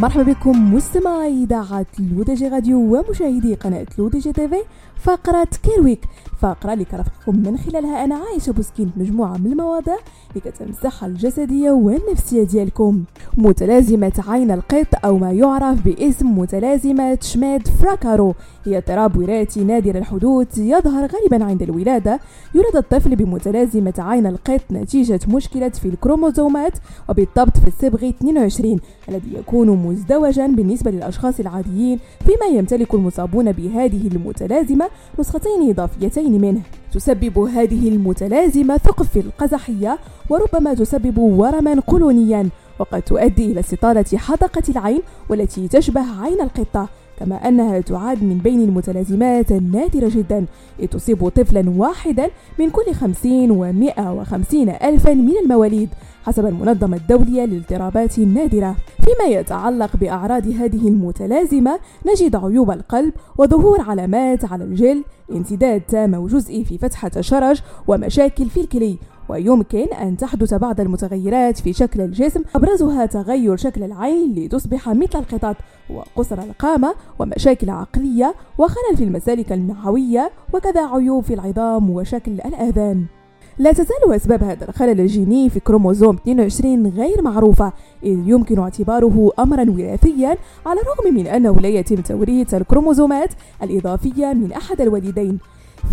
مرحبا بكم مستمعي إذاعة LODJ راديو ومشاهدي قناة LODJ TV فقرة Care Week فقرة اللي كرفقكم من خلالها أنا عايشة بوسكين مجموعة من المواضيع اللي الصحة الجسدية والنفسية ديالكم. متلازمة عين القط أو ما يعرف باسم متلازمة شميد فراكارو. هي اضطراب وراثي نادر الحدوث يظهر غالبا عند الولادة. يولد الطفل بمتلازمة عين القط نتيجة مشكلة في الكروموزومات وبالضبط في الصبغ 22 الذي يكون مزدوجا بالنسبة للأشخاص العاديين فيما يمتلك المصابون بهذه المتلازمة نسختين إضافيتين منه. تسبب هذه المتلازمة ثقب في القزحية وربما تسبب ورما قولونيا وقد تؤدي إلى استطالة حدقة العين والتي تشبه عين القطة. كما أنها تعد من بين المتلازمات النادرة جدا إذ تصيب طفلا واحدا من كل خمسين ومائة وخمسين ألفا من المواليد حسب المنظمة الدولية للاضطرابات النادرة. فيما يتعلق بأعراض هذه المتلازمة نجد عيوب القلب وظهور علامات على الجلد انسداد تام وجزئي في فتحة الشرج ومشاكل في الكلي ويمكن أن تحدث بعض المتغيرات في شكل الجسم أبرزها تغير شكل العين لتصبح مثل القطط وقصر القامة ومشاكل عقلية وخلل في المسالك المعوية وكذا عيوب في العظام وشكل الآذان. لا تزال أسباب هذا الخلل الجيني في كروموزوم 22 غير معروفة إذ يمكن اعتباره أمرا وراثيا على الرغم من أنه لا يتم توريث الكروموزومات الإضافية من أحد الوالدين.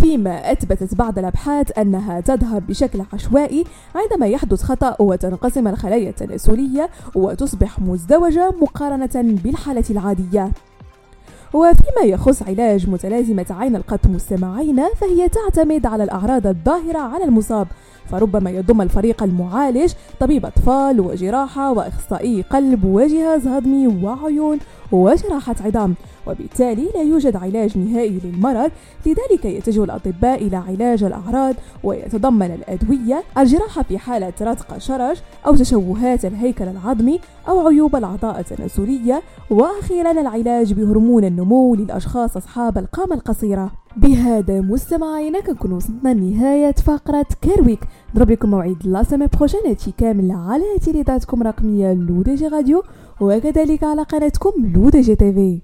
فيما أثبتت بعض الأبحاث أنها تظهر بشكل عشوائي عندما يحدث خطأ وتنقسم الخلايا التناسلية وتصبح مزدوجة مقارنة بالحالة العادية. وفيما يخص علاج متلازمة عين القط مستمعين فهي تعتمد على الأعراض الظاهرة على المصاب فربما يضم الفريق المعالج طبيب أطفال وجراحة وإخصائي قلب وجهاز هضمي وعيون وجراحة عظام. وبالتالي لا يوجد علاج نهائي للمرض لذلك يتجه الأطباء إلى علاج الأعراض ويتضمن الأدوية الجراحة في حالة رتق شرج أو تشوهات الهيكل العظمي أو عيوب الأعضاء التناسلية. وأخيرا العلاج بهرمون النمو للأشخاص أصحاب القامة القصيرة. بهذا مستمعينا كنكون وصلنا لنهاية فقرة Care Week. نضرب لكم موعد la semaine prochaine هادشي كامل على تيليداتكم رقمية LODJ راديو. وكذلك على قناتكم LODJ TV